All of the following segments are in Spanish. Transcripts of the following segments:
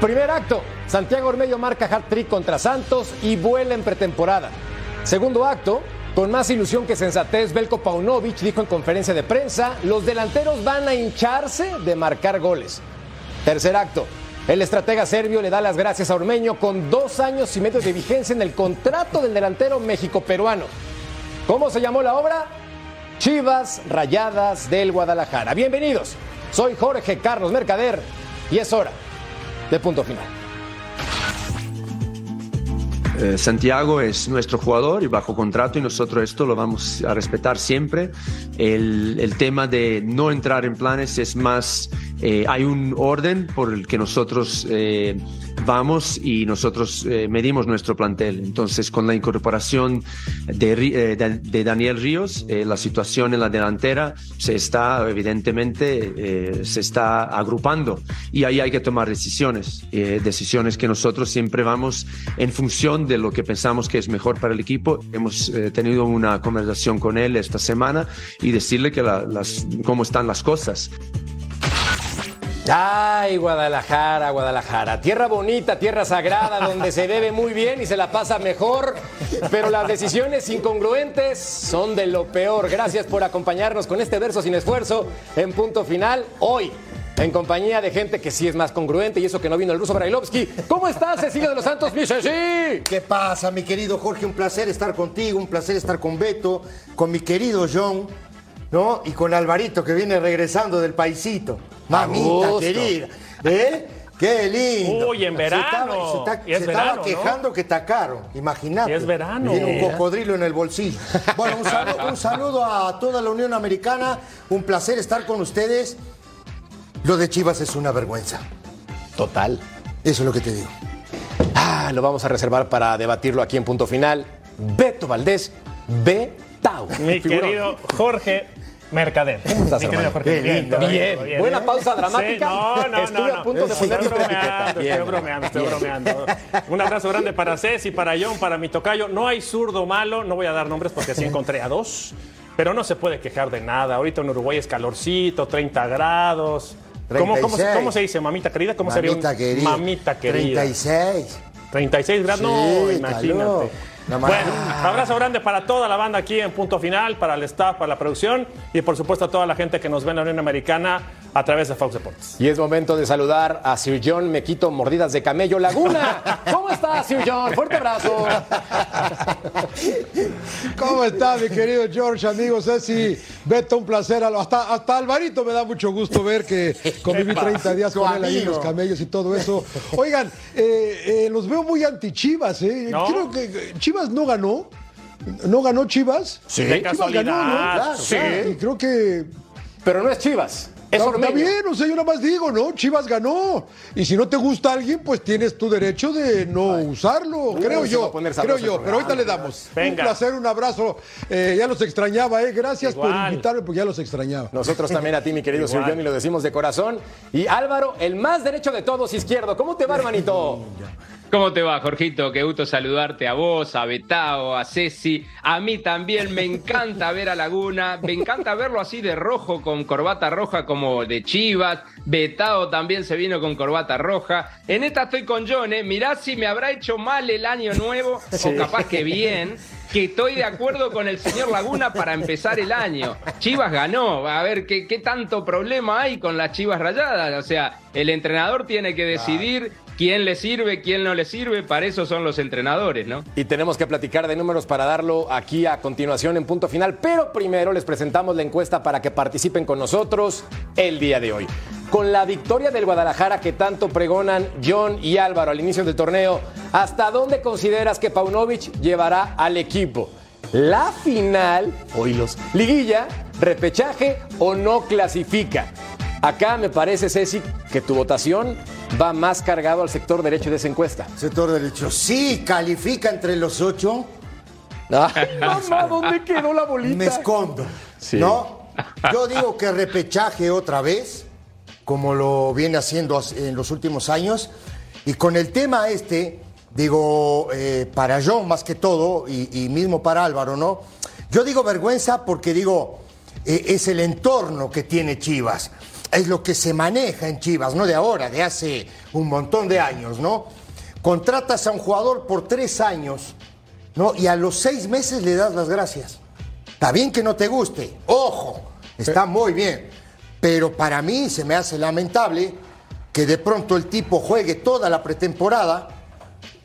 Primer acto, Santiago Ormedio marca hat-trick contra Santos y vuela en pretemporada. Segundo acto, con más ilusión que sensatez, Belko Paunovic dijo en conferencia de prensa, los delanteros van a hincharse de marcar goles. Tercer acto, el estratega serbio le da las gracias a Ormeño con dos años y medio de vigencia en el contrato del delantero México-peruano. ¿Cómo se llamó la obra? Chivas Rayadas del Guadalajara. Bienvenidos, soy Jorge Carlos Mercader y es hora de punto final. Eh, Santiago es nuestro jugador y bajo contrato y nosotros esto lo vamos a respetar siempre. El, el tema de no entrar en planes es más, eh, hay un orden por el que nosotros eh, vamos y nosotros eh, medimos nuestro plantel. Entonces, con la incorporación de, eh, de- de Daniel Ríos, eh, la situación en la delantera se está, evidentemente, eh, se está agrupando y ahí hay que tomar decisiones, decisiones que nosotros siempre vamos en función de lo que pensamos que es mejor para el equipo. Hemos tenido una conversación con él esta semana y decirle que la- las, cómo están las cosas. Ay, Guadalajara, Guadalajara. Tierra bonita, tierra sagrada, donde se bebe muy bien y se la pasa mejor. Pero las decisiones incongruentes son de lo peor. Gracias por acompañarnos con este verso sin esfuerzo en punto final. Hoy, en compañía de gente que sí es más congruente y eso que no vino el ruso Brailovsky. ¿Cómo estás, Cecilia de los Santos? Mi Ceci? ¿Qué pasa, mi querido Jorge? Un placer estar contigo, un placer estar con Beto, con mi querido John, ¿no? Y con Alvarito, que viene regresando del paisito. Mamita querida. ¿Eh? ¡Qué lindo! Uy, en Se estaba- verano. Se, está- Y es se estaba ¿no? quejando que tacaron, imagínate. Y es verano. Tiene un cocodrilo en el bolsillo. Bueno, un saludo, un saludo a toda la Unión Americana. Un placer estar con ustedes. Lo de Chivas es una vergüenza. Total. Eso es lo que te digo. Ah, lo vamos a reservar para debatirlo aquí en punto final. Beto Valdés, Betao. Mi Figurón. querido Jorge Mercader. estás, Mi querido hermano? Jorge. Qué lindo, Bien, buena pausa dramática. Sí, no, no, Estuve no, a no. punto de Estoy una etiqueta. bromeando, estoy bromeando, estoy bromeando. Un abrazo grande para Ceci, para John, para mi tocayo. No hay zurdo malo, no voy a dar nombres porque sí encontré a dos. Pero no se puede quejar de nada. Ahorita en Uruguay es calorcito, 30 grados. ¿Cómo, cómo, se- 36. cómo se dice, mamita querida? ¿Cómo sería un Mamita querida. mamita querida? 36. 36 grados, no, Sí, imagínate. calor. Bueno, abrazo grande para toda la banda aquí en Punto Final, para el staff, para la producción y por supuesto a toda la gente que nos ve en la Unión Americana a través de Fox Sports. Y es momento de saludar a Sir John Me quito mordidas de camello Laguna. ¿Cómo estás, Sir John? Fuerte abrazo. ¿Cómo está, mi querido George, amigos? Ceci, Beto, un placer. Hasta, hasta Alvarito me da mucho gusto ver que conviví 30 días con él ahí en amigo. los camellos y todo eso. Oigan, eh, eh, los veo muy anti-Chivas, ¿eh? No. Creo que Chivas no ganó. ¿No ganó Chivas? Sí. De Chivas casualidad. ganó, ¿no? Claro, sí. Y creo que Pero no es Chivas, es Está, Ormeño. está bien, o sea, yo nada más digo, ¿no? Chivas ganó. Y si no te gusta alguien, pues tienes tu derecho de no usarlo, creo yo. Creo yo, pero ahorita le damos. Venga. Un placer, un abrazo. Eh, ya los extrañaba, ¿eh? Gracias por invitarme, porque ya los extrañaba. Nosotros también a ti, mi querido Sir Igual. John, y lo decimos de corazón. Y Álvaro, el más derecho de todos, izquierdo. ¿Cómo te va, hermanito? ¿Cómo te va, Jorgito? Qué gusto saludarte a vos, a Betao, a Ceci. A mí también me encanta ver a Laguna. Me encanta verlo así de rojo, con corbata roja como de Chivas. Betao también se vino con corbata roja. En esta estoy con John, ¿eh? Mirá si me habrá hecho mal el año nuevo, o capaz que bien. Que estoy de acuerdo con el señor Laguna para empezar el año. Chivas ganó. A ver, ¿qué, qué tanto problema hay con las Chivas rayadas? O sea, el entrenador tiene que decidir quién le sirve, quién no le sirve, para eso son los entrenadores, ¿no? Y tenemos que platicar de números para darlo aquí a continuación en punto final, pero primero les presentamos la encuesta para que participen con nosotros el día de hoy. Con la victoria del Guadalajara que tanto pregonan John y Álvaro al inicio del torneo, ¿hasta dónde consideras que Paunovic llevará al equipo? La final, oílos, liguilla, repechaje o no clasifica. Acá me parece, Ceci, que tu votación va más cargado al sector derecho de esa encuesta. Sector derecho. Sí, califica entre los ocho. Ay, mamá, ¿dónde quedó la bolita? Me escondo. Sí. ¿No? Yo digo que repechaje otra vez, como lo viene haciendo en los últimos años. Y con el tema este, digo, eh, para John más que todo, y, y mismo para Álvaro, ¿no? Yo digo vergüenza porque digo, eh, es el entorno que tiene Chivas. Es lo que se maneja en Chivas, no de ahora, de hace un montón de años, ¿no? Contratas a un jugador por tres años, ¿no? Y a los seis meses le das las gracias. Está bien que no te guste, ojo, está muy bien. Pero para mí se me hace lamentable que de pronto el tipo juegue toda la pretemporada,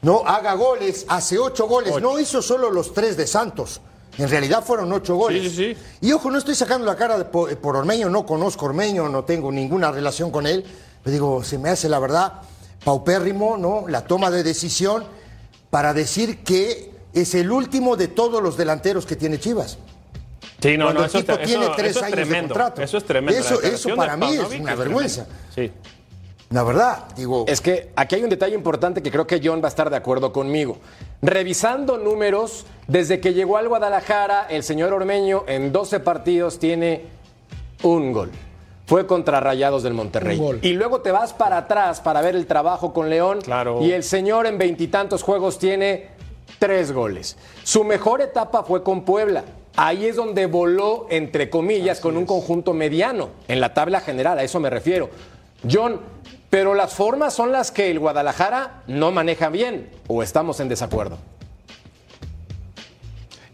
no haga goles, hace ocho goles, no hizo solo los tres de Santos. En realidad fueron ocho goles. Sí, sí, sí. Y ojo, no estoy sacando la cara de por, por Ormeño, no conozco a Ormeño, no tengo ninguna relación con él. Pero digo, se me hace la verdad paupérrimo, ¿no? La toma de decisión para decir que es el último de todos los delanteros que tiene Chivas. Sí, no, Cuando no, el eso, tipo eso- tiene eso tres es años de tremendo. contrato. Eso es tremendo. Eso- eso para de mí es una vergüenza. Sí. La verdad, digo. Es que aquí hay un detalle importante que creo que John va a estar de acuerdo conmigo. Revisando números, desde que llegó al Guadalajara, el señor Ormeño en 12 partidos tiene un gol. Fue contra Rayados del Monterrey. Un gol. Y luego te vas para atrás para ver el trabajo con León. Claro. Y el señor en veintitantos juegos tiene tres goles. Su mejor etapa fue con Puebla. Ahí es donde voló, entre comillas, con un conjunto mediano en la tabla general, a eso me refiero. John, pero las formas son las que el Guadalajara no maneja bien, o estamos en desacuerdo.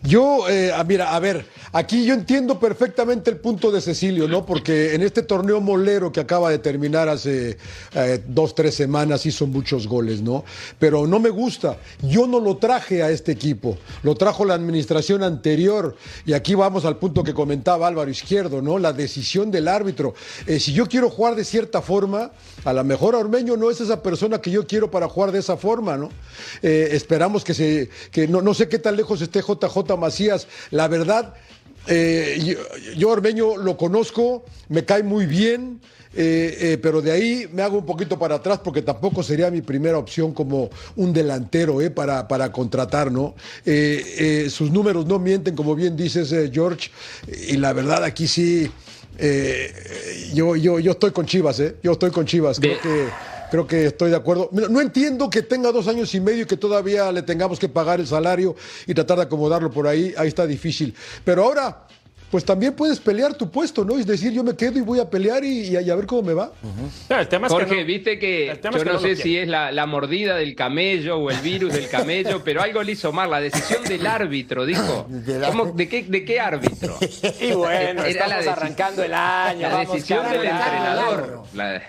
Yo, eh, ah, mira, a ver, aquí yo entiendo perfectamente el punto de Cecilio, ¿no? Porque en este torneo molero que acaba de terminar hace eh, dos, tres semanas hizo muchos goles, ¿no? Pero no me gusta. Yo no lo traje a este equipo, lo trajo la administración anterior. Y aquí vamos al punto que comentaba Álvaro Izquierdo, ¿no? La decisión del árbitro. Eh, si yo quiero jugar de cierta forma, a lo mejor Ormeño no es esa persona que yo quiero para jugar de esa forma, ¿no? Eh, esperamos que se, que no, no sé qué tan lejos esté JJ Macías. La verdad, eh, yo, yo Ormeño lo conozco, me cae muy bien. eh, eh, pero de ahí me hago un poquito para atrás porque tampoco sería mi primera opción como un delantero para, para contratar, ¿no? Sus números no mienten, como bien dices, George, y la verdad aquí sí, yo, yo, yo estoy con Chivas, ¿eh? Yo estoy con Chivas, creo que... Creo que estoy de acuerdo. Mira, No entiendo que tenga dos años y medio y que todavía le tengamos que pagar el salario y tratar de acomodarlo por ahí. Ahí está difícil. Pero ahora, pues también puedes pelear tu puesto, ¿no? Es decir, yo me quedo y voy a pelear y, y a, y a ver cómo me va. No, el tema es que Jorge, no- viste que el tema yo es que no, sé si es la, la mordida del camello o el virus del camello, pero algo le hizo mal, la decisión del árbitro, dijo. De la- ¿Cómo- de, qué, ¿De qué árbitro? Y bueno, Era estamos la arrancando el año. La vamos decisión del entrenador. La,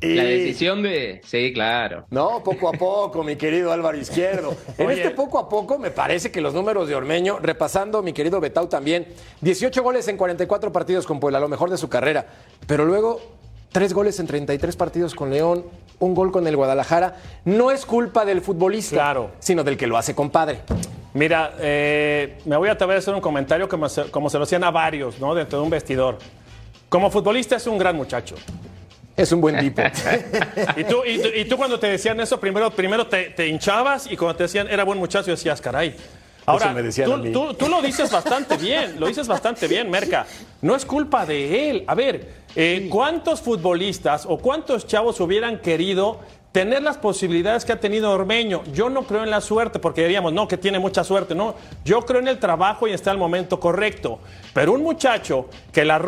la decisión de... Sí, claro. No, poco a poco, mi querido Álvaro Izquierdo. En Oye. este poco a poco me parece que los números de Ormeño, repasando mi querido Betau también, 18 goles en 44 partidos con Puebla, lo mejor de su carrera, pero luego 3 goles en 33 partidos con León, un gol con el Guadalajara. No es culpa del futbolista, Claro. sino del que lo hace compadre. Mira, eh, me voy a atrever a hacer un comentario como se, como se lo hacían a varios, ¿no? Dentro de un vestidor. Como futbolista es un gran muchacho. Es un buen tipo. Y tú, y tú, y tú cuando te decían eso, primero, primero te, te hinchabas y cuando te decían era buen muchacho decías, caray. Ahora, tú, tú- tú lo dices bastante bien, lo dices bastante bien, Merca. No es culpa de él. A ver, eh, ¿cuántos futbolistas o cuántos chavos hubieran querido tener las posibilidades que ha tenido Ormeño? Yo no creo en la suerte, porque diríamos, no, que tiene mucha suerte. No, yo creo en el trabajo y está el momento correcto. Pero un muchacho que la,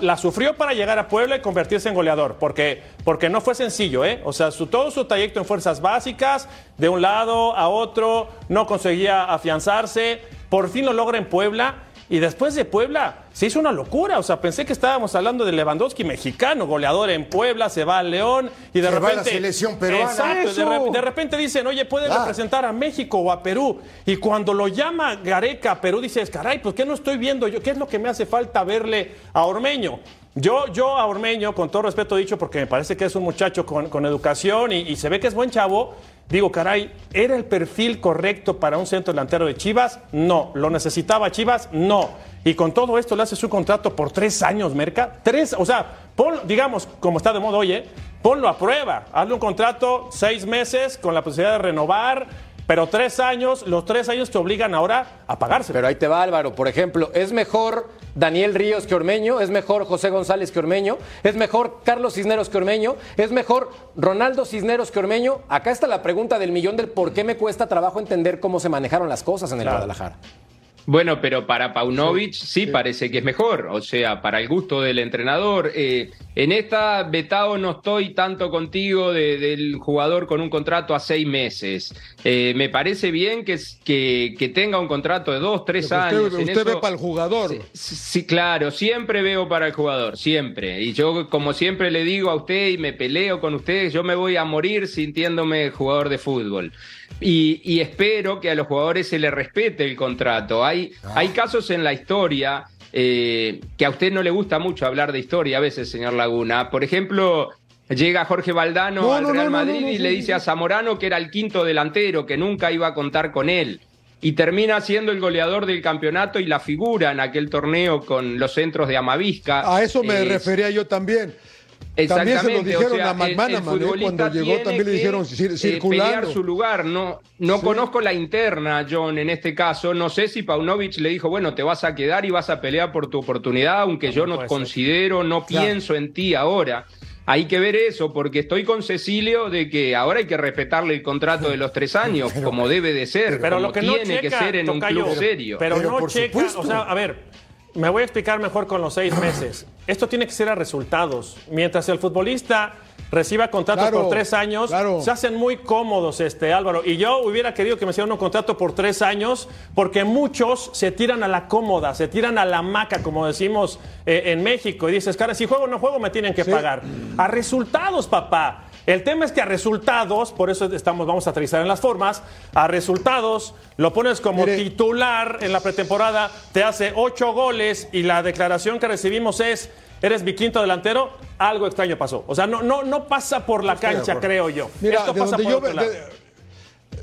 la sufrió para llegar a Puebla y convertirse en goleador, porque, porque no fue sencillo, ¿eh? O sea, su, todo su trayecto en fuerzas básicas, de un lado a otro, no conseguía afianzarse, por fin lo logra en Puebla Y después de Puebla se hizo una locura. O sea, pensé que estábamos hablando de Lewandowski mexicano, goleador en Puebla, se va al León y de Se va repente. a la selección peruana. Exacto, de, re- de repente dicen, oye, puedes Claro. representar a México o a Perú. Y cuando lo llama Gareca a Perú, dices, caray, pues ¿qué no estoy viendo yo? ¿Qué es lo que me hace falta verle a Ormeño? Yo, yo a Ormeño, con todo respeto dicho, porque me parece que es un muchacho con, con educación y, y se ve que es buen chavo, digo, caray, ¿era el perfil correcto para un centro delantero de Chivas? No. ¿Lo necesitaba Chivas? No. Y con todo esto le hace su contrato por tres años, Merca. Tres, o sea, pon, digamos, como está de moda hoy, ¿eh? ponlo a prueba. Hazle un contrato seis meses con la posibilidad de renovar, pero tres años, los tres años te obligan ahora a pagarse. Pero ahí te va Álvaro, por ejemplo, ¿es mejor Daniel Ríos que Ormeño? ¿Es mejor José González que Ormeño? ¿Es mejor Carlos Cisneros que Ormeño? ¿Es mejor Ronaldo Cisneros que Ormeño? Acá está la pregunta del millón del por qué me cuesta trabajo entender cómo se manejaron las cosas en el Guadalajara. Bueno, pero para Paunovic sí, parece que es mejor, o sea, para el gusto del entrenador. Eh, en esta, Betao, no estoy tanto contigo de- del jugador con un contrato a seis meses. Eh, me parece bien que, que, que tenga un contrato de dos, tres Usted- años. En usted eso- ve para el jugador. Sí, sí, claro, siempre veo para el jugador, siempre. Y yo, como siempre le digo a usted y me peleo con ustedes, yo me voy a morir sintiéndome jugador de fútbol. Y, y espero que a los jugadores se les respete el contrato. Hay, hay casos en la historia eh, que a usted no le gusta mucho hablar de historia a veces, señor Laguna. Por ejemplo, llega Jorge Valdano No, al no, Real no, Madrid y le dice a Zamorano que era el quinto delantero, que nunca iba a contar con él y termina siendo el goleador del campeonato y la figura en aquel torneo con los centros de Amavisca. A eso me Eh, refería yo también. También se lo Exactamente, dijeron o sea, a McManaman, el ¿eh? cuando llegó también le dijeron cir- eh, circulando. pelear su lugar. No, no Sí. conozco la interna, John, en este caso. No sé si Paunovic le dijo, bueno, te vas a quedar y vas a pelear por tu oportunidad, aunque yo no ser. considero, no Claro. pienso en ti ahora. Hay que ver eso, porque estoy con Cecilio de que ahora hay que respetarle el contrato de los tres años, como debe de ser, Pero como lo que no tiene que ser en un club serio. Pero, Pero no checa, supuesto. o sea, a ver, me voy a explicar mejor con los seis meses. Esto tiene que ser a resultados. Mientras el futbolista reciba contratos Claro, por tres años, claro. se hacen muy cómodos, este Álvaro. Y yo hubiera querido que me hicieran un contrato por tres años, porque muchos se tiran a la cómoda, se tiran a la maca, como decimos eh, en México. Y dices, cara, si juego o no juego, me tienen que Sí. pagar. A resultados, papá. El tema es que a resultados, por eso estamos, vamos a aterrizar en las formas, a resultados lo pones como Mire. titular en la pretemporada, te hace ocho goles y la declaración que recibimos es, eres mi quinto delantero, algo extraño pasó. O sea, no, no, no pasa por la cancha, creo yo. Mira, Esto pasa por yo otro lado. de-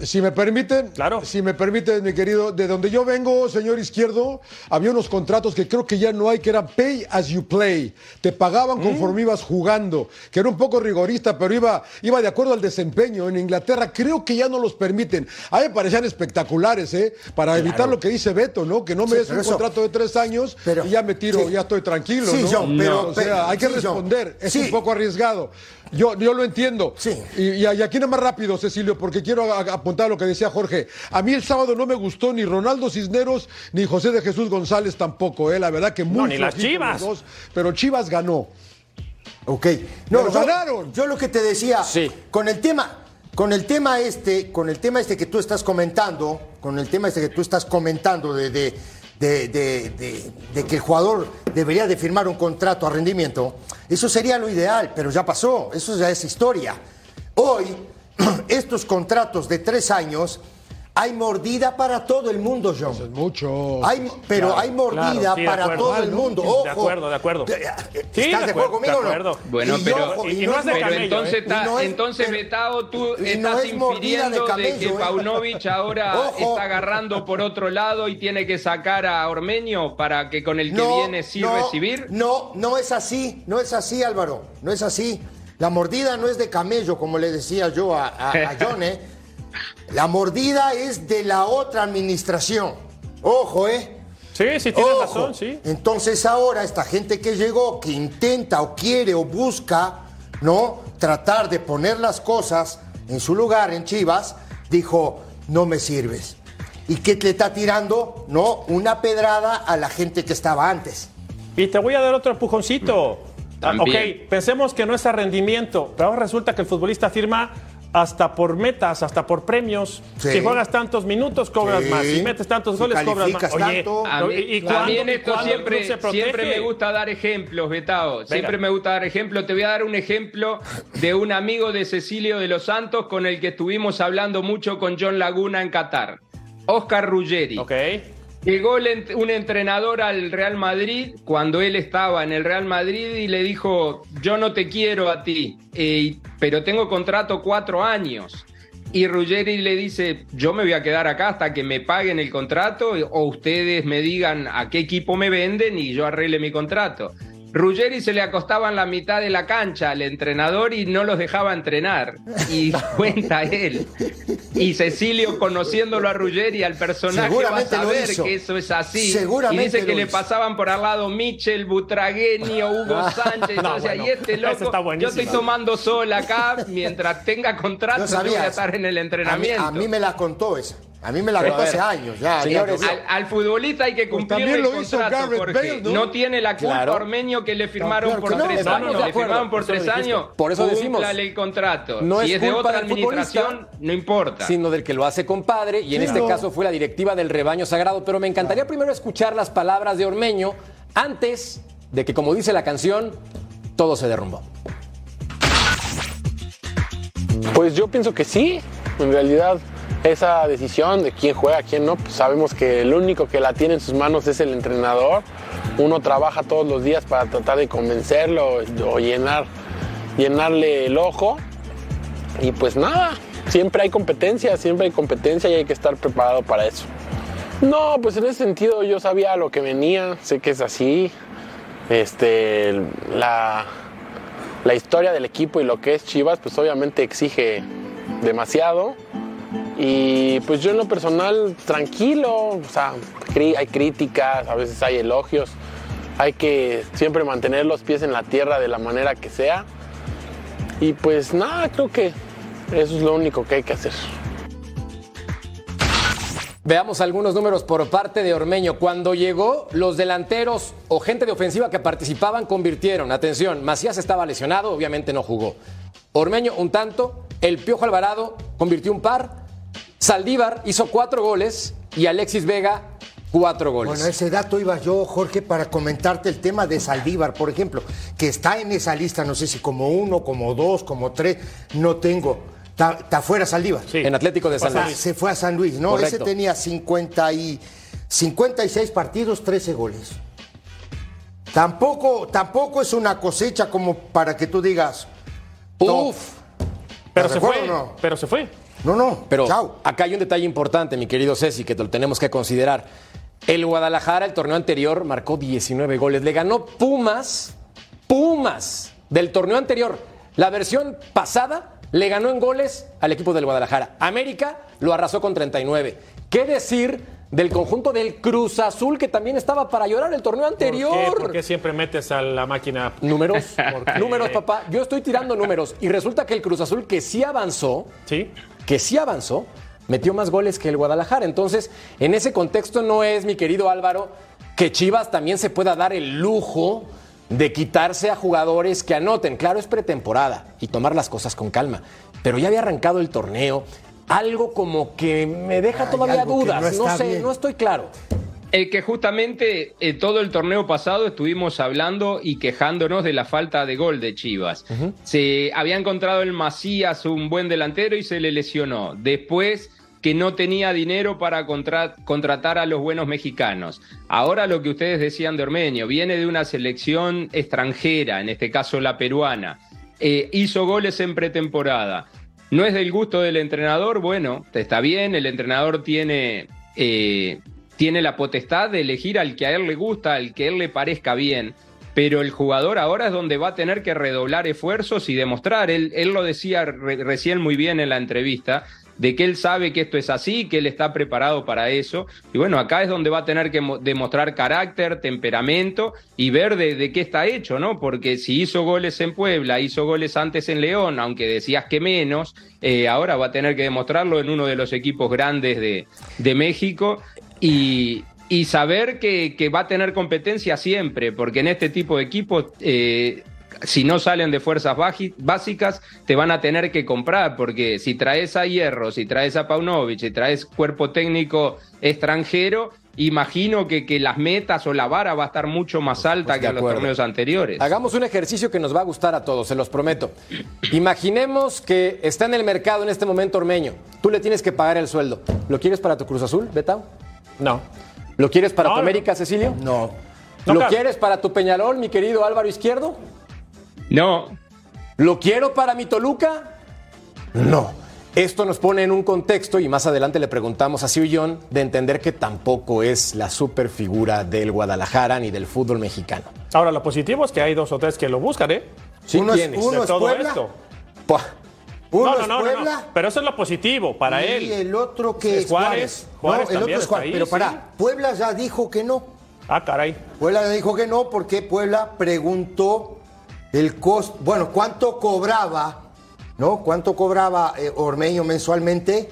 si me permiten, Claro. si me permiten, mi querido, de donde yo vengo, señor Izquierdo, había unos contratos que creo que ya no hay, que eran pay as you play. Te pagaban conforme ibas jugando, que era un poco rigorista, pero iba, iba de acuerdo al desempeño. En Inglaterra creo que ya no los permiten. A mí me parecían espectaculares, ¿eh? Para evitar lo que dice Beto, ¿no? Que no me Sí, des un eso- contrato de tres años pero- y ya me tiro, sí. ya estoy tranquilo, Sí, ¿no? John, pero- o sea, pero- hay que sí, John. responder. Es Sí. un poco arriesgado. Yo, yo lo entiendo. Sí. Y, y, y aquí nada más rápido, Cecilio, porque quiero a- a- apuntar lo que decía Jorge. A mí el sábado no me gustó ni Ronaldo Cisneros ni José de Jesús González tampoco, ¿eh? La verdad que muy ni las Chivas. dos, pero Chivas ganó. Ok. Pero yo, ganaron. Yo lo que te decía, Sí. con el tema, con el tema este, con el tema este que tú estás comentando, con el tema este que tú estás comentando de, de, de- de- de- de que el jugador debería de firmar un contrato a rendimiento, eso sería lo ideal, pero ya pasó, eso ya es historia. Hoy, estos contratos de tres años, hay mordida para todo el mundo, John. Es mucho. Hay, pero Claro, hay mordida claro, sí, de para acuerdo. todo el mundo. De acuerdo, de acuerdo. ¿Estás Sí, de de acuerdo, acuerdo conmigo de o no? acuerdo. Bueno, Y pero- ojo, y no es de Pero camello, entonces, ¿eh? Y no es- entonces pero- Betao, tú estás no es mordida de infiriendo de, camello, que ¿eh? Paunovic ahora Ojo. está agarrando por otro lado y tiene que sacar a Ormeño para que con el que viene sí no, recibir. No, no es así, no es así, Álvaro, no es así. La mordida no es de camello, como le decía yo a, a, ¿eh? La mordida es de la otra administración. Ojo, ¿eh? Sí, sí, tienes Ojo. razón, sí. Entonces ahora esta gente que llegó, que intenta o quiere o busca, ¿no? Tratar de poner las cosas en su lugar en Chivas, dijo, no me sirves. ¿Y qué le está tirando? No, una pedrada a la gente que estaba antes. Y te voy a dar otro empujoncito. Ah, También. Ok, pensemos que no es a rendimiento, pero ahora resulta que el futbolista firma hasta por metas, hasta por premios. Sí. Si juegas tantos minutos, cobras Sí. más. Si metes tantos Si goles, cobras más. calificas tanto. A mí, ¿y y esto siempre, siempre me gusta dar ejemplos, Betao. Siempre me gusta dar ejemplos. Te voy a dar un ejemplo de un amigo de Cecilio de los Santos con el que estuvimos hablando mucho con John Laguna en Qatar. Oscar Ruggeri. Ok. Llegó un entrenador al Real Madrid cuando él estaba en el Real Madrid y le dijo, yo no te quiero a ti, pero tengo contrato cuatro años. Y Ruggeri le dice, yo me voy a quedar acá hasta que me paguen el contrato o ustedes me digan a qué equipo me venden y yo arregle mi contrato. Ruggeri se le acostaba en la mitad de la cancha al entrenador y no los dejaba entrenar. Y cuenta él. Y Cecilio, conociéndolo a Ruggeri, al personaje, va a saber que eso es así. Seguramente y dice que le pasaban por al lado Michel, Butragueño, Hugo Sánchez. No, Entonces, bueno, y este loco, yo estoy tomando sol acá, mientras tenga contrato, yo voy sabía a eso. estar en el A mí, entrenamiento. a mí me la contó esa. A mí me la ver, hace años. Ya, señores, Al, al futbolista hay que cumplir también el lo hizo contrato, Gareth Jorge. Bale, ¿no? ¿no? tiene la culpa Claro. Ormeño que le firmaron claro por tres No, no, años. le firmaron por Eso tres años. Por eso decimos, el contrato. no si es de otra del administración, no importa. sino del que lo hace compadre, y en este no. caso fue la directiva del rebaño sagrado. Pero me encantaría primero escuchar las palabras de Ormeño antes de que, como dice la canción, todo se derrumbó. Pues yo pienso que sí, en realidad esa decisión de quién juega, quién no, pues sabemos que el único que la tiene en sus manos es el entrenador. Uno trabaja todos los días para tratar de convencerlo o llenar, llenarle el ojo. Y pues nada, siempre hay competencia, siempre hay competencia y hay que estar preparado para eso. No, pues en ese sentido yo sabía lo que venía, sé que es así. Este, la, la historia del equipo y lo que es Chivas, pues obviamente exige demasiado. Y pues yo en lo personal, tranquilo, o sea, hay críticas, a veces hay elogios. Hay que siempre mantener los pies en la tierra de la manera que sea. Y pues nada, creo que eso es lo único que hay que hacer. Veamos algunos números por parte de Ormeño. Cuando llegó, los delanteros o gente de ofensiva que participaban convirtieron. Atención, Macías estaba lesionado, obviamente no jugó. Ormeño un tanto, el Piojo Alvarado convirtió un par, Saldívar hizo cuatro goles y Alexis Vega cuatro goles. Bueno, ese dato iba yo, Jorge, para comentarte el tema de Saldívar, por ejemplo, que está en esa lista, no sé si como uno, como dos, como tres, no tengo. Está, está fuera Saldívar. Sí. En Atlético de San Ah, Luis. se fue a San Luis, ¿no? Correcto. Ese tenía 50 y, 56 partidos, 13 goles. Tampoco, tampoco es una cosecha como para que tú digas. Uf. Pero ¿Estás se fue. o no? Pero se fue. No, no, Pero chao. acá hay un detalle importante, mi querido Ceci, que lo tenemos que considerar. El Guadalajara, el torneo anterior, marcó 19 goles. Le ganó Pumas, Pumas, del torneo anterior. La versión pasada le ganó en goles al equipo del Guadalajara. América lo arrasó con 39. ¿Qué decir del conjunto del Cruz Azul, que también estaba para llorar el torneo ¿Por qué? anterior? ¿Por qué siempre metes a la máquina? Números, números, papá. Yo estoy tirando números. Y resulta que el Cruz Azul, que sí avanzó, Sí. que sí avanzó, metió más goles que el Guadalajara. Entonces, en ese contexto no es, mi querido Álvaro, que Chivas también se pueda dar el lujo de quitarse a jugadores que anoten. Claro, es pretemporada y tomar las cosas con calma. Pero ya había arrancado el torneo. Algo como que me deja Hay todavía dudas. no sé, bien. no estoy claro. Eh, que justamente eh, todo el torneo pasado estuvimos hablando y quejándonos de la falta de gol de Chivas. Se había encontrado el Macías, un buen delantero, y se le lesionó. Después que no tenía dinero para contra- contratar a los buenos mexicanos. Ahora lo que ustedes decían de Ormeño, viene de una selección extranjera, en este caso la peruana. Eh, hizo goles en pretemporada. No es del gusto del entrenador, bueno, está bien, el entrenador tiene, eh, tiene la potestad de elegir al que a él le gusta, al que a él le parezca bien, pero el jugador ahora es donde va a tener que redoblar esfuerzos y demostrar, él, lo decía re- recién muy bien en la entrevista, de que él sabe que esto es así, que él está preparado para eso. Y bueno, acá es donde va a tener que mo- demostrar carácter, temperamento y ver de, qué está hecho, ¿no? Porque si hizo goles en Puebla, hizo goles antes en León, aunque decías que menos, eh, ahora va a tener que demostrarlo en uno de los equipos grandes de, de México. Y, saber que, que va a tener competencia siempre, porque en este tipo de equipos eh, si no salen de fuerzas básicas, te van a tener que comprar, porque si traes a Hierro, si traes a Paunovic, si traes cuerpo técnico extranjero, imagino que, que, las metas o la vara va a estar mucho más alta Pues que en los torneos anteriores. Hagamos un ejercicio que nos va a gustar a todos, se los prometo. Imaginemos que está en el mercado en este momento Ormeño. Tú le tienes que pagar el sueldo. ¿Lo quieres para tu Cruz Azul, Betao? No. ¿Lo quieres para No, tu. América, Cecilio? No. ¿Lo No, claro. quieres para tu Peñarol, mi querido Álvaro Izquierdo? No, ¿Lo quiero para mi Toluca? No. Esto nos pone en un contexto, y más adelante le preguntamos a John, de entender que tampoco es la superfigura del Guadalajara ni del fútbol mexicano. Ahora, lo positivo es que hay dos o tres que lo buscan, ¿eh? Sí, Uno es- uno es todo Puebla. esto. Pua. Uno No, no, es no, no, no. Puebla. Pero eso es lo positivo para y él. el otro que Es es Juárez. Juárez. Juárez no, el otro es Juárez. ahí, Pero sí. para, Puebla ya dijo que no. Ah, caray. Puebla ya dijo que no porque Puebla preguntó el costo, bueno, cuánto cobraba, ¿no? ¿Cuánto cobraba eh, Ormeño mensualmente?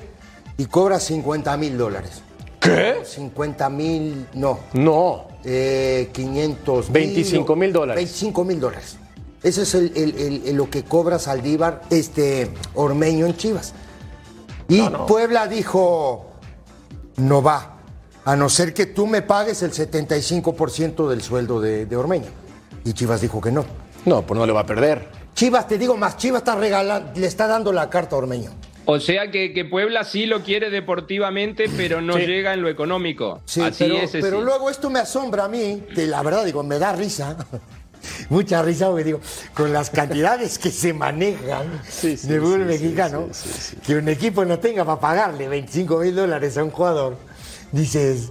Y cobra 50 mil dólares. ¿Qué? 50 mil, no, No. eh, 500 25 mil dólares. 25 mil dólares. Ese es el, el- el- el- lo que cobra Saldívar, este Ormeño en Chivas. Y Puebla dijo, no va, a no ser que tú me pagues el 75% del sueldo de, de Ormeño. Y Chivas dijo que no. No, pues no le va a perder. Chivas, te digo más, Chivas está regalando, le está dando la carta a Ormeño. o sea que, que Puebla sí lo quiere deportivamente, pero no Sí. llega en lo económico. Sí, Así pero, es. pero sí. luego esto me asombra a mí, que la verdad digo, me da risa. Mucha risa porque digo, con las cantidades que se manejan de fútbol mexicano, que un equipo no tenga para pagarle 25 mil dólares a un jugador, dices,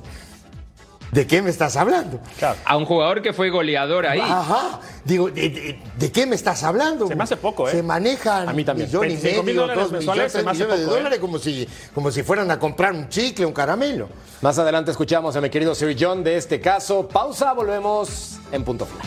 ¿de qué me estás hablando? A un jugador que fue goleador ahí. Ajá, digo, ¿de, de- de qué me estás hablando? Se me hace poco, ¿eh? Se manejan A mí también. millón y 25 mil medio, dólares dos millones, se me hace millones de poco, ¿eh? dólares como, si, como si fueran a comprar un chicle, un caramelo. Más adelante escuchamos a mi querido Sir John de este caso. Pausa, volvemos en punto final.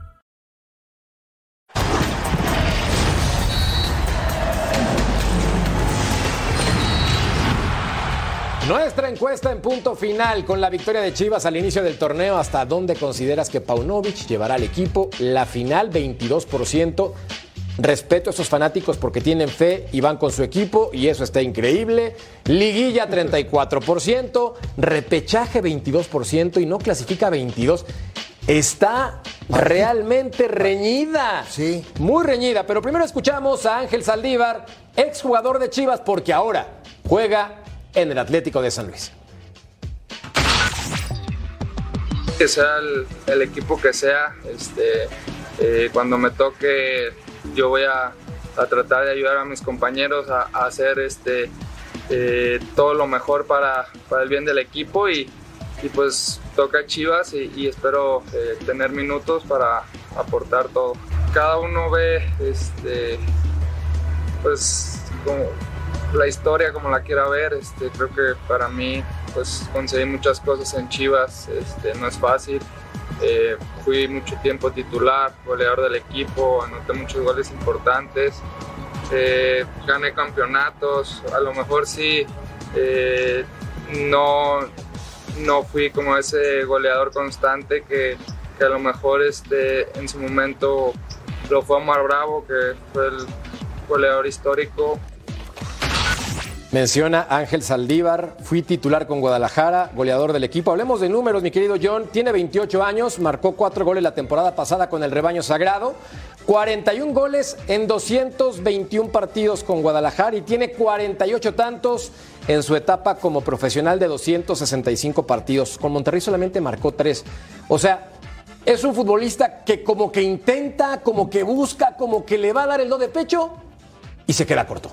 Nuestra encuesta en punto final con la victoria de Chivas al inicio del torneo. ¿Hasta dónde consideras que Paunovic llevará al equipo? La final, 22%. Respeto a esos fanáticos porque tienen fe y van con su equipo y eso está increíble. Liguilla 34%, repechaje 22% y no clasifica 22. Está realmente reñida. Sí. Muy reñida. Pero primero escuchamos a Ángel Saldívar, exjugador de Chivas, porque ahora juega en el Atlético de San Luis. que sea el, equipo que sea, este, eh, cuando me toque yo voy a, a tratar de ayudar a mis compañeros a, hacer este, eh, todo lo mejor para, para el bien del equipo y, y pues toca Chivas y, y espero eh, tener minutos para aportar todo. Cada uno ve este, pues como la historia como la quiera ver, este, creo que para mí pues conseguí muchas cosas en Chivas, este, no es fácil. Eh, fui mucho tiempo titular, goleador del equipo, anoté muchos goles importantes, eh, gané campeonatos, a lo mejor sí eh, no, no fui como ese goleador constante que, que a lo mejor este, en su momento lo fue Omar Bravo, que fue el goleador histórico, Menciona Ángel Saldívar, fui titular con Guadalajara, goleador del equipo. Hablemos de números, mi querido John. Tiene 28 años, marcó 4 goles la temporada pasada con el rebaño sagrado, 41 goles en 221 partidos con Guadalajara y tiene 48 tantos en su etapa como profesional de 265 partidos. Con Monterrey solamente marcó 3. O sea, es un futbolista que como que intenta, como que busca, como que le va a dar el do de pecho y se queda corto.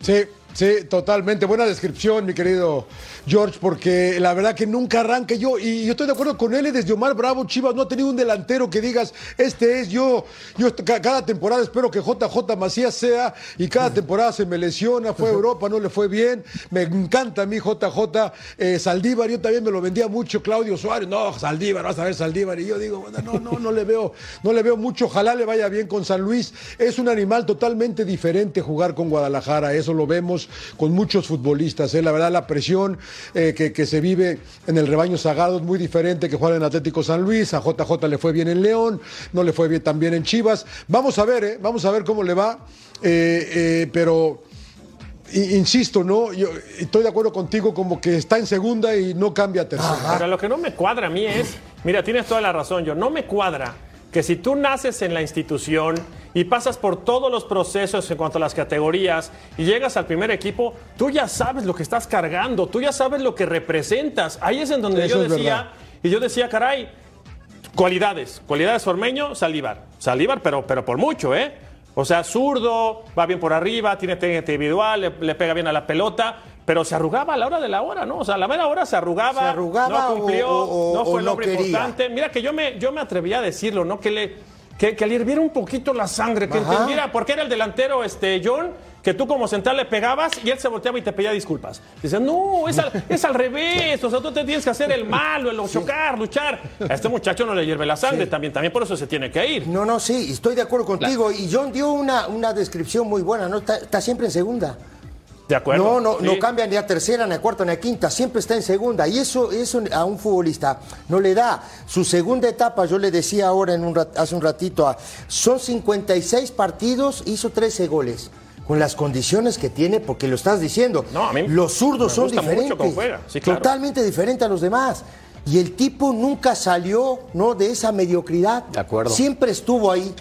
Sí, sí, totalmente. Buena descripción, mi querido George, porque la verdad que nunca arranca. Yo, y yo estoy de acuerdo con él, y desde Omar Bravo, Chivas no ha tenido un delantero que digas, este es yo, yo cada temporada espero que JJ Macías sea, y cada temporada se me lesiona, fue a Europa, no le fue bien, me encanta a mí JJ, eh, Saldívar, yo también me lo vendía mucho, Claudio Suárez, no, Saldívar, vas a ver Saldívar, y yo digo, bueno, no, no, no le veo, no le veo mucho, ojalá le vaya bien con San Luis, es un animal totalmente diferente jugar con Guadalajara, eso lo vemos con muchos futbolistas, ¿eh? la verdad la presión eh, que, que se vive en el rebaño sagrado es muy diferente que jugar en Atlético San Luis, a JJ le fue bien en León, no le fue bien también en Chivas, vamos a ver, ¿eh? vamos a ver cómo le va, eh, eh, pero... Insisto, ¿no? Yo estoy de acuerdo contigo como que está en segunda y no cambia a tercera. Pero lo que no me cuadra a mí es, mira, tienes toda la razón, yo no me cuadra que si tú naces en la institución y pasas por todos los procesos en cuanto a las categorías y llegas al primer equipo, tú ya sabes lo que estás cargando, tú ya sabes lo que representas. Ahí es en donde Eso yo decía, y yo decía, caray, cualidades, cualidades Ormeño, Saldívar, Saldívar, pero, pero por mucho, ¿eh? O sea, zurdo, va bien por arriba, tiene técnica individual, le, le pega bien a la pelota, pero se arrugaba a la hora de la hora, ¿no? O sea, a la mera hora se arrugaba, Se arrugaba no cumplió, o- o- no fue el hombre importante. Mira que yo me, yo me atrevía a decirlo, ¿no? Que le, que, que le hirviera un poquito la sangre, que Ajá. entendiera, porque era el delantero, este, John, que tú como central le pegabas y él se volteaba y te pedía disculpas. Dice, no, es al, es al revés, o sea, tú te tienes que hacer el malo, el chocar, luchar. A este muchacho no le hierve la sangre también, también por eso se tiene que ir. No, no, sí, estoy de acuerdo contigo. Y John dio una, una descripción muy buena, ¿no? Está, está siempre en segunda. De acuerdo. No, no, Sí. no cambia ni a tercera, ni a cuarta, ni a quinta, siempre está en segunda. Y eso, eso a un futbolista no le da. Su segunda etapa, yo le decía ahora en un rat- hace un ratito, son 56 partidos, hizo 13 goles. Con las condiciones que tiene, porque lo estás diciendo. No, a mí los zurdos me son gusta mucho diferentes. cómo juega, sí, claro. Totalmente diferente a los demás. Y el tipo nunca salió ¿no? de esa mediocridad. De acuerdo. Siempre estuvo ahí.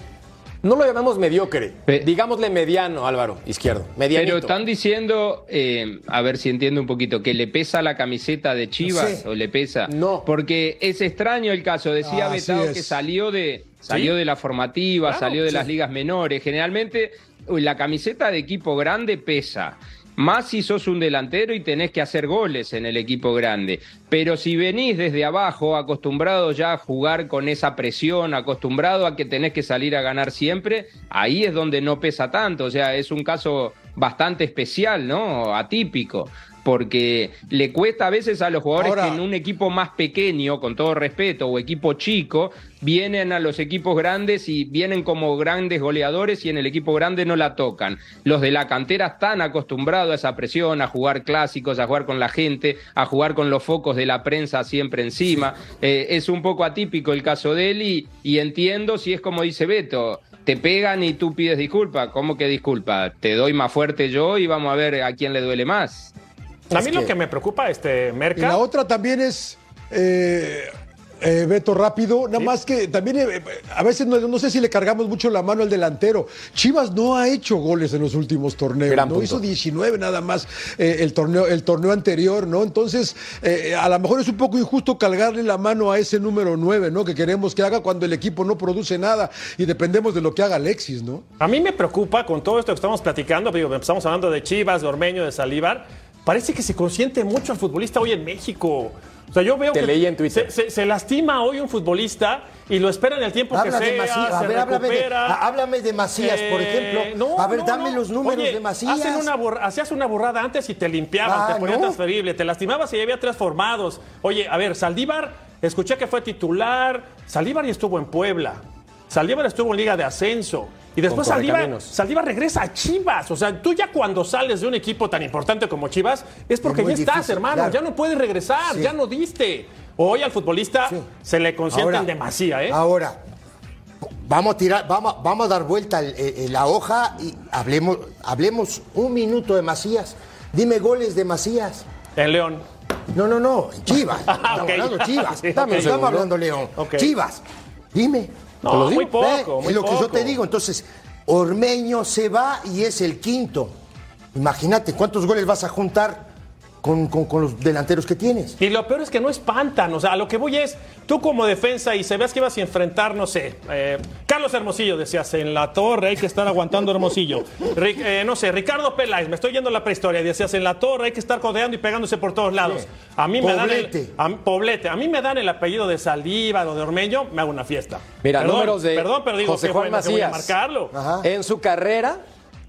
No lo llamemos mediocre, Pe- digámosle mediano, Álvaro, izquierdo. Medianito. Pero están diciendo, eh, a ver si entiendo un poquito, que le pesa la camiseta de Chivas No sé. o le pesa. No. Porque es extraño el caso. Decía Así Betao es. que salió de, salió de la formativa, Claro, salió de sí. las ligas menores. Generalmente la camiseta de equipo grande pesa. Más si sos un delantero y tenés que hacer goles en el equipo grande. Pero si venís desde abajo, acostumbrado ya a jugar con esa presión, acostumbrado a que tenés que salir a ganar siempre, ahí es donde no pesa tanto. O sea, es un caso bastante especial, ¿no? Atípico. Porque le cuesta a veces a los jugadores Ahora- que en un equipo más pequeño, con todo respeto, o equipo chico, vienen a los equipos grandes y vienen como grandes goleadores y en el equipo grande no la tocan. Los de la cantera están acostumbrados a esa presión, a jugar clásicos, a jugar con la gente, a jugar con los focos de la prensa siempre encima. Eh, es un poco atípico el caso de él y, y entiendo si es como dice Beto. Te pegan y tú pides disculpa. ¿Cómo que disculpa? Te doy más fuerte yo y vamos a ver a quién le duele más. A mí lo que me preocupa, este, Y Merca. la otra también es, eh, eh, Beto, rápido, nada más que también eh, a veces no, no sé si le cargamos mucho la mano al delantero. Chivas no ha hecho goles en los últimos torneos, Gran no punto. hizo 19 nada más eh, el, torneo, el torneo anterior, ¿no? Entonces, eh, a lo mejor es un poco injusto cargarle la mano a ese número 9, ¿no? Que queremos que haga cuando el equipo no produce nada y dependemos de lo que haga Alexis, ¿no? A mí me preocupa con todo esto que estamos platicando, digo, estamos hablando de Chivas, de Ormeño, de Salívar. Parece que se consiente mucho al futbolista hoy en México. O sea, yo veo Te que leí en Twitter. Se, se- se lastima hoy un futbolista y lo espera en el tiempo Habla que de sea, Macías. A se ver, háblame de, ah, háblame de Macías, por Eh, ejemplo. no, a ver, no, dame no. los números Oye, de Macías. hacen una borra- hacías una borrada antes y te limpiaban, Ah, te ponían ¿no? transferible, te lastimabas y ya había tres formados. Oye, a ver, Saldívar, escuché que fue titular. Saldívar ya estuvo en Puebla. Saldívar estuvo en Liga de Ascenso. Y después Saldívar. Saldívar regresa a Chivas. O sea, tú ya cuando sales de un equipo tan importante como Chivas, es porque Es ya estás, hermano. claro. Ya no puedes regresar, Sí. ya no diste. Hoy al futbolista Sí. se le consienten demasiado, ¿eh? Ahora, vamos a tirar, vamos, vamos a dar vuelta el- el- la hoja y hablemos, hablemos un minuto de Macías. Dime goles de Macías. En León. No, no, no, Chivas. Ah, Estamos hablando Chivas. Sí, estamos, estamos hablando León. Chivas. Dime. No, lo muy digo. poco, Eh, muy es lo que yo te digo. Entonces, Ormeño se va y es el quinto. Imagínate cuántos goles vas a juntar con, con- con los delanteros que tienes. Y lo peor es que no espantan. O sea, a lo que voy es, tú como defensa y se veas que ibas a enfrentar, no sé, eh, Carlos Hermosillo, decías, en la torre hay que estar aguantando Hermosillo. Ri- eh, no sé, Ricardo Peláez, me estoy yendo a la prehistoria, decías, en la torre hay que estar codeando y pegándose por todos lados. A mí me dan el, Poblete. a, Poblete. A mí me dan el apellido de Saldívar o de Ormeño, me hago una fiesta. Mira, Perdón, números de Perdón, pero digo José que Juan bueno, que voy a Macías. marcarlo. En su carrera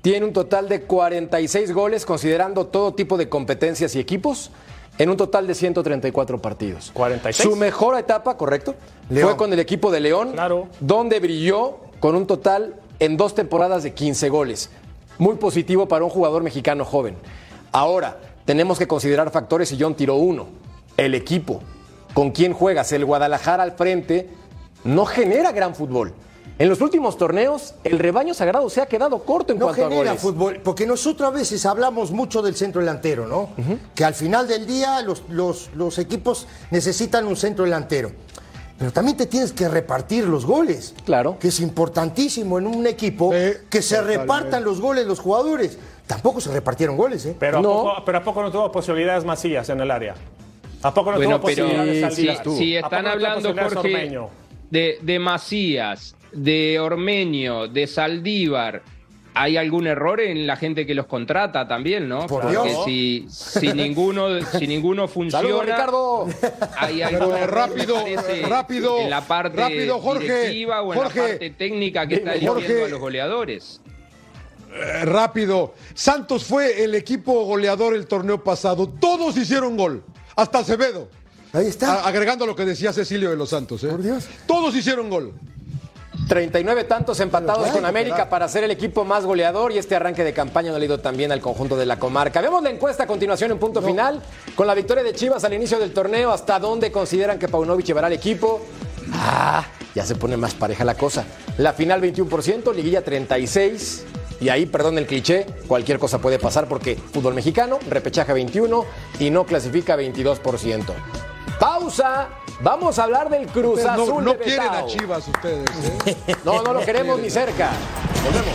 tiene un total de 46 goles considerando todo tipo de competencias y equipos en un total de 134 partidos. 46. Su mejor etapa, correcto, León. fue con el equipo de León, Claro. donde brilló con un total en dos temporadas de 15 goles. Muy positivo para un jugador mexicano joven. Ahora, tenemos que considerar factores y John tiró uno. El equipo. ¿Con quién juegas? El Guadalajara al frente no genera gran fútbol. En los últimos torneos, el rebaño sagrado se ha quedado corto en No cuanto a genera goles. fútbol, porque nosotros a veces hablamos mucho del centro delantero, ¿no? Que al final del día los, los- los equipos necesitan un centro delantero. Pero también te tienes que repartir los goles. Claro. Que es importantísimo en un equipo Sí, que se totalmente. repartan los goles los jugadores. Tampoco se repartieron goles, ¿eh? Pero, ¿a No. poco, pero ¿a poco no tuvo posibilidades Macías en el área? ¿A poco no Bueno, tuvo pero posibilidades Sí, sí, si ¿A poco están hablando, Jorge, de, de Macías, de Ormeño, de Saldívar, ¿hay algún error en la gente que los contrata también, no? Por Porque Dios. si, si ninguno, si ninguno funciona, Saludos, Ricardo. hay algo rápido, rápido, en la parte rápido, Jorge, directiva o en Jorge, la parte técnica que está Jorge. eligiendo a los goleadores. Eh, rápido. Santos fue el equipo goleador el torneo pasado. Todos hicieron gol. Hasta Acevedo. Ahí está. A- agregando lo que decía Cecilio de los Santos. ¿eh? Por Dios. Todos hicieron gol. 39 tantos empatados con América claro. para ser el equipo más goleador y este arranque de campaña no le ha ido también al conjunto de la comarca. Vemos la encuesta a continuación en punto final con la victoria de Chivas al inicio del torneo. ¿Hasta dónde consideran que Paunovic llevará al equipo? Ah, ya se pone más pareja la cosa. La final 21%, liguilla 36%. Y ahí, perdón el cliché, cualquier cosa puede pasar porque fútbol mexicano, repechaje 21 y no clasifica 22%. Pausa. Vamos a hablar del Cruz Ustedes no Azul no de quieren a. Chivas ustedes. ¿eh? No, no lo queremos ni cerca. Volvemos.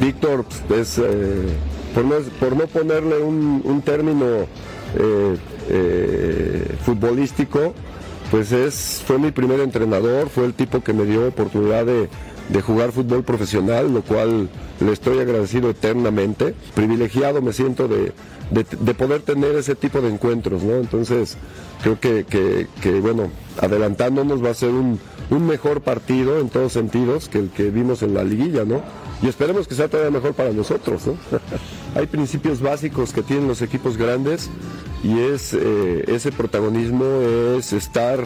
Víctor es, eh, por, no, por no ponerle un, un término eh, eh, futbolístico, pues es, fue mi primer entrenador, fue el tipo que me dio oportunidad de, de jugar fútbol profesional, lo cual le estoy agradecido eternamente. Privilegiado me siento de, de- de poder tener ese tipo de encuentros, ¿no? Entonces, creo que, que- que, bueno, adelantándonos va a ser un, un mejor partido en todos sentidos que el que vimos en la liguilla, ¿no? Y esperemos que sea todavía mejor para nosotros, ¿no? Hay principios básicos que tienen los equipos grandes y es eh, ese protagonismo es estar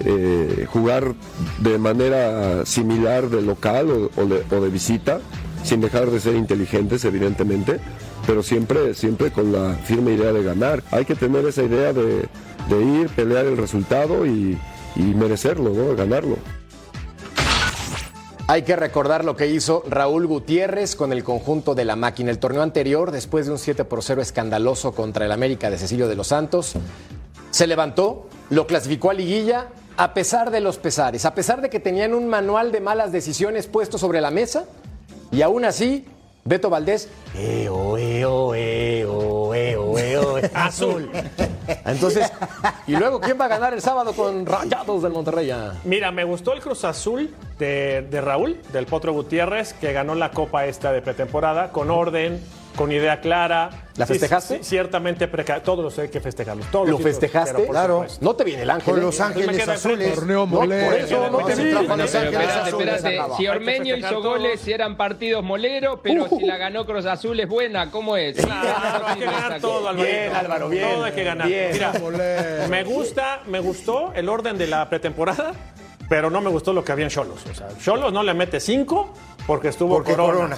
eh, jugar de manera similar de local o, de, o de visita, sin dejar de ser inteligentes, evidentemente, pero siempre, siempre con la firme idea de ganar. Hay que tener esa idea de, de ir, pelear el resultado y, y merecerlo, ¿no? ganarlo. Hay que recordar lo que hizo Raúl Gutiérrez con el conjunto de la máquina. El torneo anterior, después de un 7 por 0 escandaloso contra el América de Cecilio de los Santos, se levantó, lo clasificó a liguilla a pesar de los pesares, a pesar de que tenían un manual de malas decisiones puesto sobre la mesa, y aún así, Beto Valdés, eo, eo, eo, eo, eo, azul. Entonces, ¿y luego quién va a ganar el sábado con Rayados del Monterrey? Ah. Mira, me gustó el Cruz Azul de, de Raúl, del Potro Gutiérrez, que ganó la copa esta de pretemporada con orden, con idea clara. ¿La festejaste? sí, ciertamente, todos los hay que festejarlos. Todos ¿Lo festejaste? Claro. No te viene el ángel. Con ¿eh? Los Ángeles Azules. Torneo No, por molero. eso no te Sí. vi. Con Pero Los Ángeles espérate, espérate. Si Ormeño hizo todos. goles, si eran partidos moleros, pero si la ganó Cruz Azul es buena, ¿cómo es? Claro, hay que ganar todo, Alvarito. Bien, Álvaro, bien. Todo hay que ganar. Bien. Mira, Molero. me gusta, me gustó el orden de la pretemporada, pero no me gustó lo que había en Cholos. O sea, Cholos no le mete cinco porque estuvo Porque Corona. Corona.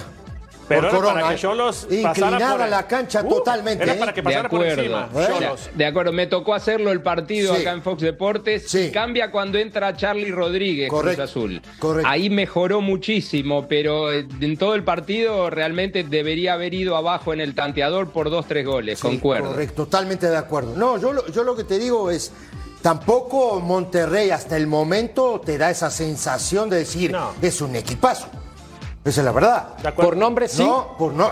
Pero Por Corona, para que. Cholos pasara Inclinada por la cancha totalmente, Era ¿eh? para que De pasara por acuerdo. encima. ¿Eh? De acuerdo, me tocó hacerlo el partido Sí. acá en Fox Deportes Sí. cambia cuando entra Charlie Rodríguez, Correcto, Cruz Azul. correcto. Ahí mejoró muchísimo, pero eh, en todo el partido realmente debería haber ido abajo en el tanteador por dos, tres goles, Sí, concuerdo. Correcto, totalmente de acuerdo. No, yo, lo- yo lo que te digo es, tampoco Monterrey hasta el momento te da esa sensación de decir, No. es un equipazo. Esa es la verdad. Por nombre sí. No, por no.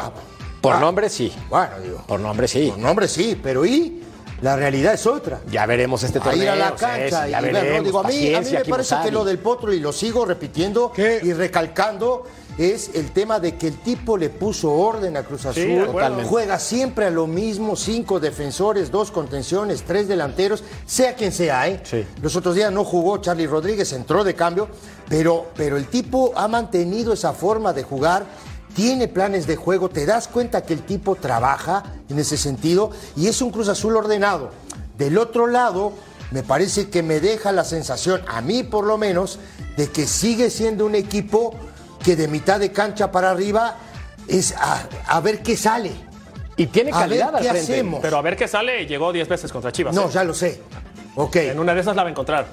Por ah, nombre sí. Bueno, digo. Por nombre sí. Por nombre sí, pero y la realidad es otra. Ya veremos este A torneo. ir a la cancha ya y ver, ¿no? veremos. Digo, a mí, a me parece que lo del Potro, y lo sigo repitiendo ¿Qué? y recalcando, es el tema de que el tipo le puso orden a Cruz Azul. Totalmente. Juega siempre a lo mismo, cinco defensores, dos contenciones, tres delanteros, sea quien sea, ¿eh? Sí. Los otros días no jugó Charlie Rodríguez, entró de cambio, pero, pero el tipo ha mantenido esa forma de jugar. Tiene planes de juego, te das cuenta que el tipo trabaja en ese sentido y es un Cruz Azul ordenado. Del otro lado, me parece que me deja la sensación, a mí por lo menos, de que sigue siendo un equipo que de mitad de cancha para arriba es a, a ver qué sale. Y tiene A ver calidad al qué frente. hacemos. Pero a ver qué sale, llegó 10 veces contra Chivas. No, ¿eh? ya lo sé. Ok. En una de esas la va a encontrar.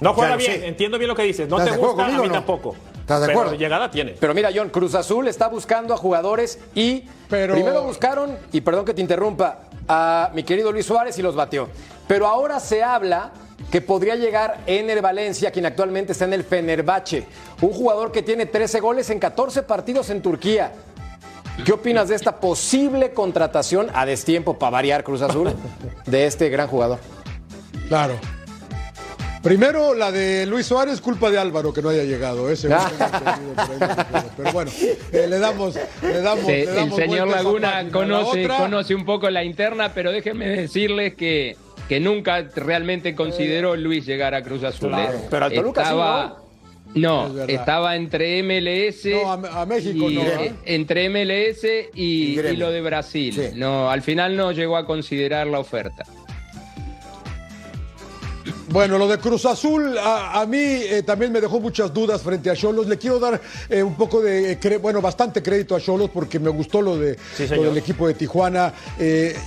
No juega bien, entiendo bien lo que dices. No ¿Estás te gusta, a conmigo mí o no? tampoco. ¿Estás de Pero acuerdo? llegada tiene. Pero mira, John, Cruz Azul está buscando a jugadores y Pero- primero buscaron, y perdón que te interrumpa, a mi querido Luis Suárez y los batió. Pero ahora se habla que podría llegar Ener Valencia, quien actualmente está en el Fenerbahce, un jugador que tiene 13 goles en 14 partidos en Turquía. ¿Qué opinas de esta posible contratación a destiempo para variar Cruz Azul de este gran jugador? Claro. Primero, la de Luis Suárez, culpa de Álvaro que no haya llegado. ¿eh? Según Ah. no. Pero bueno, eh, le damos, le damos, Se- le el señor Laguna página. Conoce, conoce un poco la interna, pero déjenme decirles que, que nunca realmente consideró Luis llegar a Cruz Azul. Claro. ¿eh? Pero al Toluca sí, estaba, no, Es verdad. estaba entre MLS No, a- a México y, no, eh, ¿eh? entre MLS y, Y Gremio. y lo de Brasil. Sí. No, al final no llegó a considerar la oferta. Bueno, lo de Cruz Azul a, a mí eh, también me dejó muchas dudas frente a Cholos. Le quiero dar eh, un poco de, eh, bueno, bastante crédito a Cholos porque me gustó lo, de, Sí, lo del equipo de Tijuana.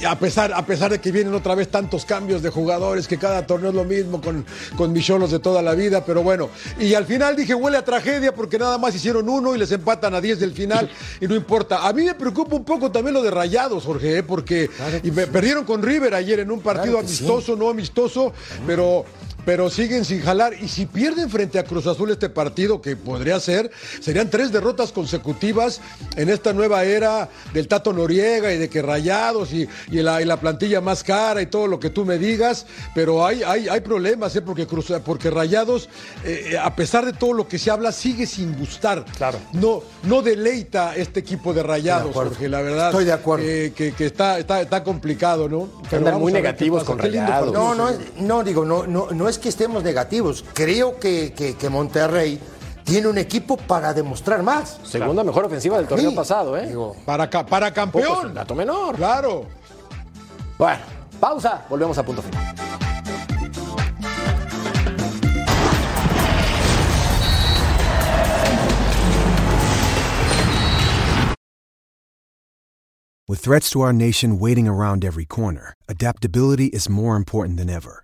a, pesar, a pesar de que vienen otra vez tantos cambios de jugadores, que cada torneo es lo mismo con, con mis Cholos de toda la vida, pero bueno. Y al final dije, huele a tragedia porque nada más hicieron uno y les empatan a 10 del final y no importa. A mí me preocupa un poco también lo de Rayados, Jorge, porque y me- perdieron con River ayer en un partido Claro que sí. amistoso, no amistoso, pero pero siguen sin jalar. Y si pierden frente a Cruz Azul este partido, que podría ser, serían tres derrotas consecutivas en esta nueva era del Tato Noriega y de que rayados y, y la, y la plantilla más cara y todo lo que tú me digas. Pero hay, hay, hay problemas, ¿eh? porque, Cruz, porque rayados, eh, a pesar de todo lo que se habla, sigue sin gustar. Claro. No, no deleita este equipo de rayados, acuerdo. Jorge, la verdad. Estoy de acuerdo. Que, que- que está, está, está complicado, ¿no? Pero Andan muy negativos con Rayados. No, no, no digo, no, no, no es que estemos negativos. Creo que, que- que Monterrey tiene un equipo para demostrar más. Segunda mejor ofensiva del torneo Sí. pasado, ¿eh? Digo, Para, ca- para campeón. un dato menor. Claro. Bueno, pausa. Volvemos a punto final. With threats to our nation waiting around every corner, adaptability is more important than ever.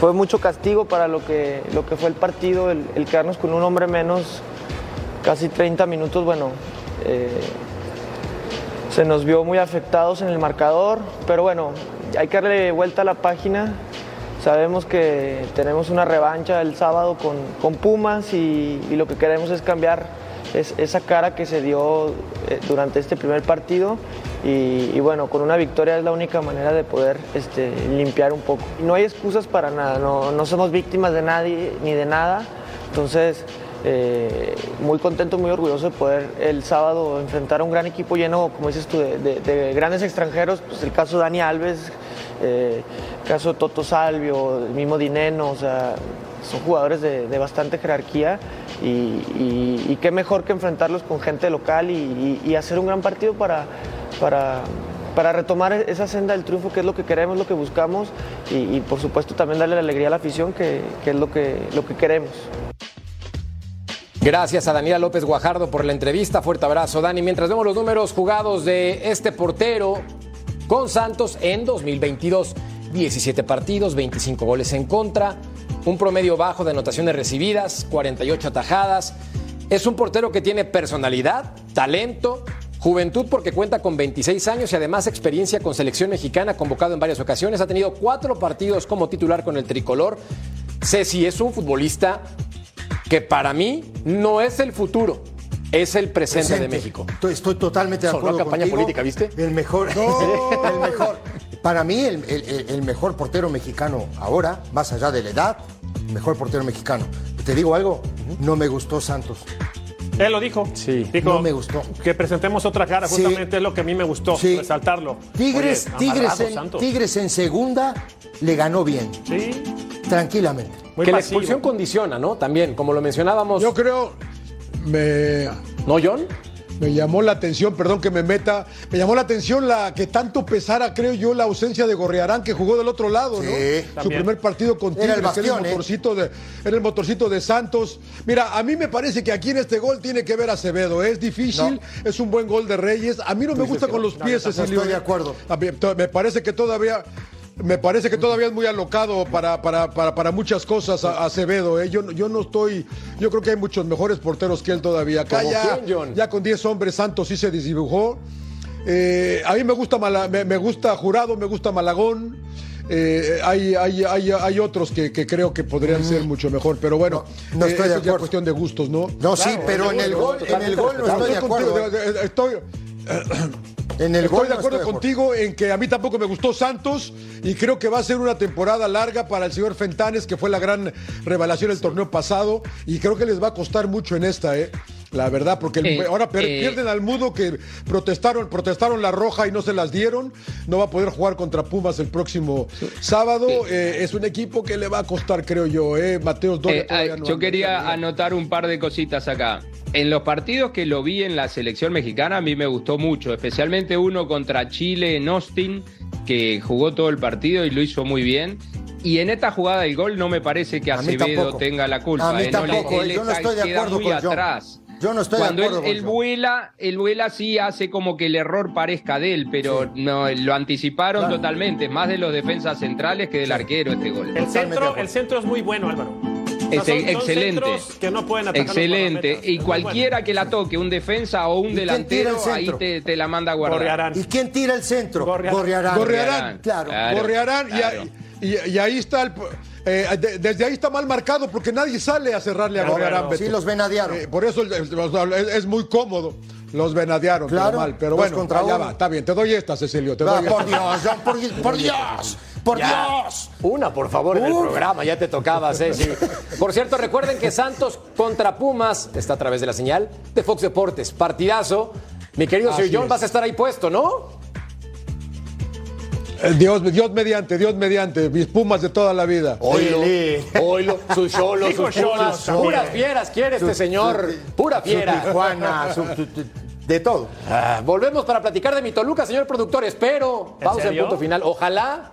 Fue mucho castigo para lo que, lo que fue el partido, el, quedarnos con un hombre menos casi 30 minutos, bueno, eh, se nos vio muy afectados en el marcador, pero bueno, hay que darle vuelta a la página. Sabemos que tenemos una revancha el sábado con, con Pumas y, lo que queremos es cambiar es- esa cara que se dio eh, durante este primer partido y, bueno, con una victoria es la única manera de poder este, limpiar un poco. No hay excusas para nada, no, no somos víctimas de nadie ni de nada, entonces eh, muy contento, muy orgulloso de poder el sábado enfrentar a un gran equipo lleno, como dices tú, de, de- de grandes extranjeros, pues el caso Dani Alves, eh, el caso de Toto Salvio, el mismo Dineno, o sea, son jugadores de, bastante jerarquía. Y, qué mejor que enfrentarlos con gente local y hacer un gran partido para, para, para retomar esa senda del triunfo, que es lo que queremos, lo que buscamos y, por supuesto también darle la alegría a la afición, que, que es lo que, lo que queremos. Gracias a Daniela López Guajardo por la entrevista. Fuerte abrazo, Dani. Mientras vemos los números jugados de este portero con Santos en 2022. 17 partidos, 25 goles en contra, un promedio bajo de anotaciones recibidas, 48 atajadas. Es un portero que tiene personalidad, talento, juventud porque cuenta con 26 años y además experiencia con selección mexicana, convocado en varias ocasiones. Ha tenido cuatro partidos como titular con el tricolor. Ceci es un futbolista que para mí no es el futuro, es el presente, de. México. Estoy, estoy totalmente de Sonó acuerdo campaña contigo. política, ¿viste? El mejor, el mejor. Para mí, el, el- el- el mejor portero mexicano ahora, más allá de la edad, mejor portero mexicano. Te digo algo, no me gustó Santos. Él lo dijo. Sí. Dijo No me gustó. Que presentemos otra cara, Sí. justamente es lo que a mí me gustó, Sí. resaltarlo. Tigres, Oye, Tigres, en. Tigres en segunda le ganó bien, Sí, tranquilamente. muy que la expulsión condiciona, ¿no? También, como lo mencionábamos. Yo creo, me, ¿No, John? Me llamó la atención, perdón que me meta, me llamó la atención la que tanto pesara, creo yo, la ausencia de Gorriarán, que jugó del otro lado, ¿no? Sí, Su también. primer partido con Era Tigres, el era el ¿eh? motorcito de, era el motorcito de Santos. Mira, a mí me parece que aquí en este gol tiene que ver Acevedo. Es difícil, es un buen gol de Reyes. A mí no me gusta con los pies, no Cecilio. estoy de acuerdo. A mí, to- Me parece que todavía. Me parece que todavía es muy alocado para, para, para, para muchas cosas a- Acevedo. ¿eh? Yo, no- yo no estoy. Yo creo que hay muchos mejores porteros que él todavía. ¿Como ya, con 10 hombres Santos sí se desdibujó. Eh, a mí me gusta, Mala- me, me gusta Jurado, me gusta Malagón. Eh, hay, hay, hay, hay otros que, que creo que podrían ser mucho mejor, pero bueno, No- no eh, estoy de eso es acuerdo. cuestión de gustos, ¿no? No, sí, pero en el gol, en el gol no estoy de acuerdo. estoy, En el Estoy gol de acuerdo contigo en que a mí tampoco me gustó Santos y creo que va a ser una temporada larga para el señor Fentanes, que fue la gran revelación del torneo pasado y creo que les va a costar mucho en esta, ¿eh? La verdad, porque el- Eh, ahora per- eh. pierden al mudo que protestaron, protestaron la roja y no se las dieron. No va a poder jugar contra Pumas el próximo sábado. Eh, es un equipo que le va a costar, creo yo, ¿eh? Mateos Doria no yo quería anotar un par de cositas acá. En los partidos que lo vi en la selección mexicana, a mí me gustó mucho, especialmente uno contra Chile en Austin, que jugó todo el partido y lo hizo muy bien. Y en esta jugada del gol no me parece que Acevedo tampoco. tenga la culpa. A mí eh, no le- tampoco, él yo no estoy de acuerdo John. Yo no estoy de Cuando acuerdo él, con él vuela, él vuela sí hace como que el error parezca de él, pero no lo anticiparon Claro. totalmente, más de los defensas centrales que del arquero este gol. El Totalmente de centro, el centro es muy bueno, Álvaro. O sea, son- excelente. que no pueden Excelente. Y cualquiera que la toque, un defensa o un delantero, el ahí te, te la manda a guardar. Gorriarán. ¿Y quién tira el centro? Gorriarán. Gorriarán. Gorriarán. Claro. Gorriarán, y ahí está el. Eh, de- desde ahí está mal marcado porque nadie sale a cerrarle a Gorriarán. Sí, los venadearon. Eh, por eso es, es- es muy cómodo. Los venadearon, pero Claro, mal. Pero bueno, contra ya uno. va. Está bien, te doy esta, Cecilio. Te doy por esta. Dios, John, por, por Dios, por Dios. Una, por favor, en el Uf. programa, ya te tocaba, Ceci. Por cierto, recuerden que Santos contra Pumas está a través de la señal de Fox Deportes. Partidazo. Mi querido Así Sir John, es. vas a estar ahí puesto, ¿no? Eh, Dios, Dios mediante, Dios mediante. Mis pumas de toda la vida. Oilo, oilo, sus cholos, sus pumas. Puras fieras quiere este señor. Pura fiera. Tijuana, de todo. Ah, volvemos para platicar de mi Toluca, señor productor. Espero. ¿En Pausa en punto final. Ojalá.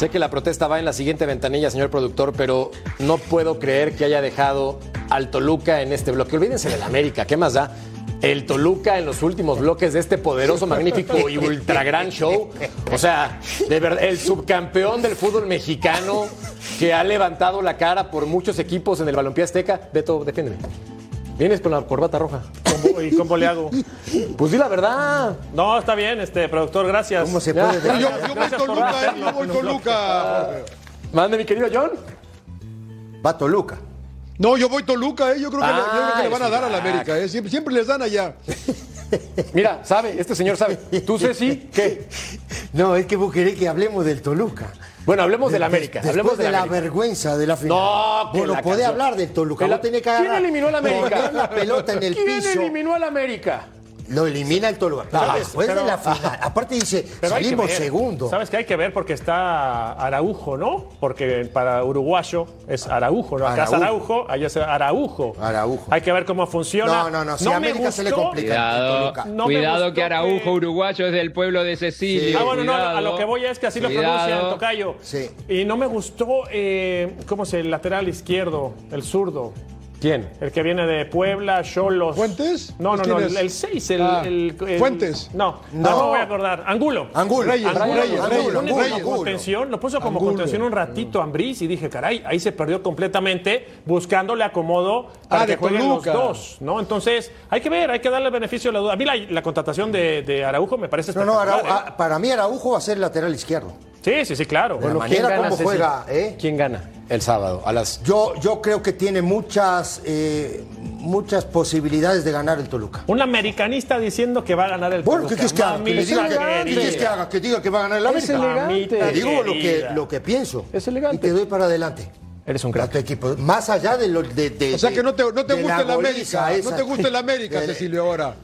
Sé que la protesta va en la siguiente ventanilla, señor productor, pero no puedo creer que haya dejado al Toluca en este bloque. Olvídense del América, ¿qué más da? El Toluca en los últimos bloques de este poderoso, magnífico y ultra gran show. O sea, de verdad, el subcampeón del fútbol mexicano que ha levantado la cara por muchos equipos en el Balompié Azteca. Beto, defiéndeme. Vienes con la corbata roja. ¿Cómo- ¿Y cómo le hago? Pues di la verdad. No, está bien, este productor, gracias. ¿Cómo se puede Yo, yo voy Toluca, eh, yo voy Toluca. Mande, mi querido John. Va Toluca. No, yo voy Toluca, eh. Yo creo que, le, yo creo que le van a dar a la América, eh. Siempre, siempre les dan allá. Mira, sabe, este señor sabe. ¿Tú, Ceci? ¿Qué? No, es que vos querés que hablemos del Toluca. Bueno, hablemos del De- América. Después hablemos de la América. vergüenza de la final. No, que Bueno, podés hablar del Toluca. La- Vos tenés que ¿Quién agarrar. eliminó al América? la pelota en el ¿Quién piso. eliminó al América? Lo elimina el Toluca. Pero Ah, después pero- de la final. Aparte dice, Pero hay que salimos segundo. ¿Sabes que hay que ver? Porque está Araujo, ¿no? Porque para uruguayo es Araujo, ¿no? Acá es Araujo. Allá es Araujo. Araujo. Hay que ver cómo funciona. No, no, no. Si a me América se le gustó- complica. Cuidado, Toluca. No cuidado que Araujo que- uruguayo es del pueblo de Cecilio. Ah, bueno, no, cuidado. a lo que voy es que así lo Cuidado. pronuncian, Tocayo. Sí. Y no me gustó, eh, ¿cómo se el lateral izquierdo, el zurdo? ¿Quién? El que viene de Puebla, Cholos. ¿Fuentes? No, no, ¿Quién no, es? el 6, el, Ah, el- el- ¿Fuentes? No, No. no, me voy a acordar. Angulo. Angulo. Reyes, Angulo, Reyes, lo Reyes, pone como Reyes. contención, lo puso como Angulo. contención un ratito a Ambriz y dije, caray, ahí se perdió completamente buscándole acomodo para Ah, que de jueguen Toluca. los dos, ¿no? Entonces, hay que ver, hay que darle el beneficio de la duda. A mí la, la contratación de, de Araujo me parece No, no. Araujo, ¿eh? ah, para mí Araujo va a ser lateral izquierdo. Sí, sí, sí, claro. De la manera como Ceci? juega, ¿eh? ¿Quién gana el sábado a las Yo, yo creo que tiene muchas, eh, muchas posibilidades de ganar el Toluca. Un americanista diciendo que va a ganar el Bueno, ¿qué Toluca. quieres que haga? Que le Mamita diga que-. ¿Qué quieres que haga? Que diga que va a ganar el Es América. elegante. Te digo lo que, lo que pienso. Es elegante. Y te doy para adelante. Eres un crack. equipo. Más allá de lo de, de- O sea que no te, no te gusta el América. esa. No te gusta el América, Cecilio, ahora.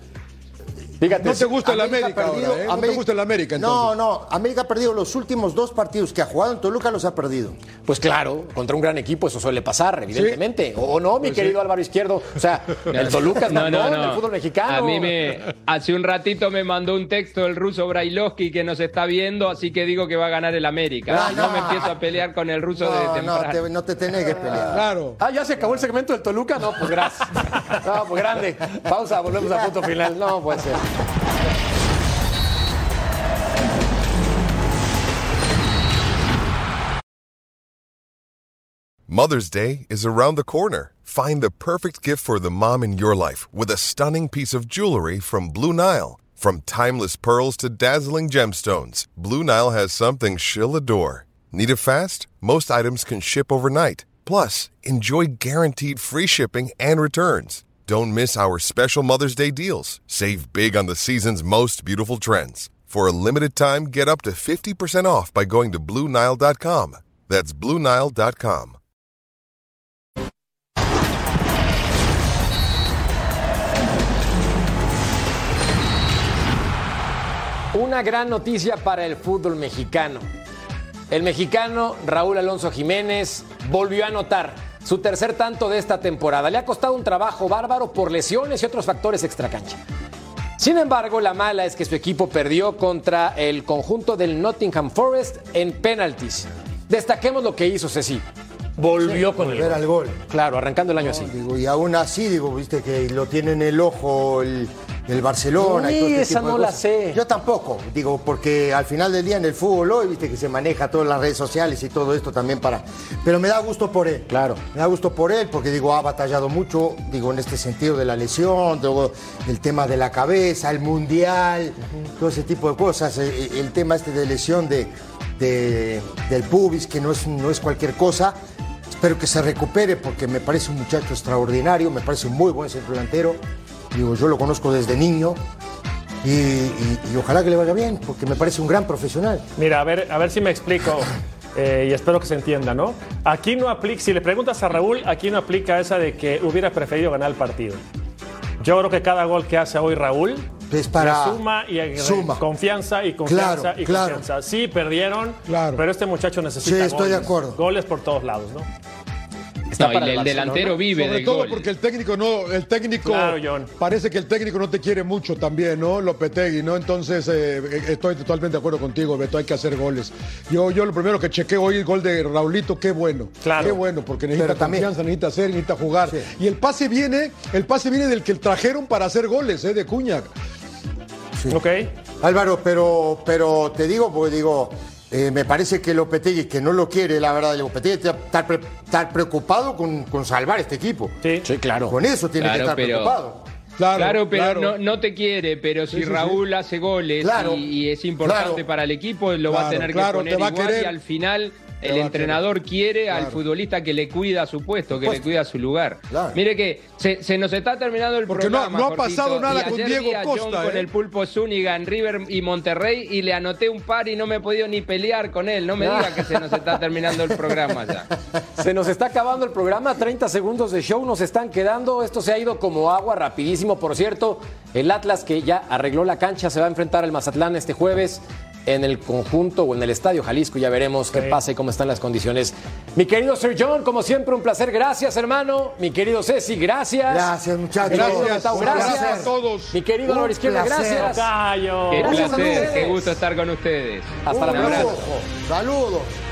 Fíjate, No te gusta el América perdido- ahora, ¿eh? No te gusta el América, No, entonces. no. América ha perdido los últimos dos partidos que ha jugado en Toluca, los ha perdido. Pues claro, contra un gran equipo eso suele pasar, evidentemente. O no, mi Pues querido sí. Álvaro Izquierdo. O sea, el Toluca es No, no, no. del fútbol mexicano. A mí me hace un ratito me mandó un texto el ruso Brailovsky que nos está viendo, así que digo que va a ganar el América. No, No, no. me empiezo a pelear con el ruso de No, no temprano. te, no te tenés que pelear. Claro. Ah, ya se acabó el segmento del Toluca. No, pues gracias. No, pues grande. Pausa, volvemos a punto final. No puede ser. Mother's Day is around the corner. Find the perfect gift for the mom in your life with a stunning piece of jewelry from Blue Nile. From timeless pearls to dazzling gemstones, Blue Nile has something she'll adore. Need it fast? Most items can ship overnight. Plus, enjoy guaranteed free shipping and returns. Don't miss our special Mother's Day deals. Save big on the season's most beautiful trends. For a limited time, get up to 50% off by going to BlueNile.com. That's BlueNile.com. Una gran noticia para el fútbol mexicano. El mexicano Raúl Alonso Jiménez volvió a anotar su tercer tanto de esta temporada. Le ha costado un trabajo bárbaro por lesiones y otros factores extracancha. Sin embargo, la mala es que su equipo perdió contra el conjunto del Nottingham Forest en penaltis. Destaquemos lo que hizo Ceci. Volvió con el Volver gol. al gol. Claro, arrancando el año así. Digo, y aún así, digo, viste que lo tiene en el ojo el, el Barcelona. y Sí, todo este esa tipo de no la cosas. sé. Yo tampoco, digo, porque al final del día en el fútbol hoy, viste que se maneja todas las redes sociales y todo esto también para. Pero me da gusto por él. Claro. Me da gusto por él porque, digo, ha batallado mucho, digo, en este sentido de la lesión, todo el tema de la cabeza, el mundial, todo ese tipo de cosas. El, el tema este de lesión de, de- del pubis, que no es, no es cualquier cosa. espero que se recupere porque me parece un muchacho extraordinario, me parece un muy buen centro delantero. Digo, yo lo conozco desde niño y, y- y ojalá que le vaya bien porque me parece un gran profesional. Mira, a ver, a ver si me explico eh, y espero que se entienda, ¿no? Aquí no aplica, si le preguntas a Raúl, aquí no aplica esa de que hubiera preferido ganar el partido. Yo creo que cada gol que hace hoy Raúl Es para- le suma y suma. confianza y confianza Claro, y claro. confianza. Sí, perdieron, pero este muchacho necesita Sí, estoy de acuerdo. goles por todos lados, ¿no? No, y el delantero vive Sobre del todo gol. porque el técnico no, el técnico Claro, John. parece que el técnico no te quiere mucho también, ¿no? Lopetegui, ¿no? Entonces eh, eh, estoy totalmente de acuerdo contigo, Beto, hay que hacer goles. Yo, yo lo primero que chequé hoy el gol de Raulito, qué bueno. Claro. Qué bueno, porque necesita Pero también- confianza, necesita hacer, necesita jugar. Y el pase viene, el pase viene del que trajeron para hacer goles, ¿eh? De Cuña. Ok. Álvaro, pero, pero te digo, porque digo, eh, me parece que Lopetegui, que no lo quiere, la verdad, Lopetegui está, pre- está preocupado con, con salvar este equipo. Sí, claro. Con eso tiene que estar pero- preocupado. Claro, pero claro. No, no te quiere, pero si Sí, sí, Raúl hace goles Claro, y, y es importante claro. para el equipo, lo va a tener claro, que poner te va a igual querer. y al final el entrenador quiere al futbolista que le cuida su puesto, que le cuida su lugar. Claro. Mire que se, se nos está terminando el Porque no- programa. no ha Jorgito, pasado nada y con Diego vi a John Costa, con ¿eh? el Pulpo Zúñiga en River y Monterrey y le anoté un par y no me he podido ni pelear con él. No me diga que se nos está terminando el programa ya. Se nos está acabando el programa, 30 segundos de show nos están quedando. Esto se ha ido como agua rapidísimo. Por cierto, el Atlas que ya arregló la cancha se va a enfrentar al Mazatlán este jueves en el conjunto o en el Estadio Jalisco. Ya veremos qué pasa y cómo están las condiciones. Mi querido Sir John, como siempre, un placer. Gracias, hermano. Mi querido Ceci, gracias. Gracias, muchachos. Gracias, gracias. a todos. Mi querido Álvaro Izquierda, gracias. Qué Gracias placer, qué gusto estar con ustedes. Hasta la Un próxima. lujo. Saludos.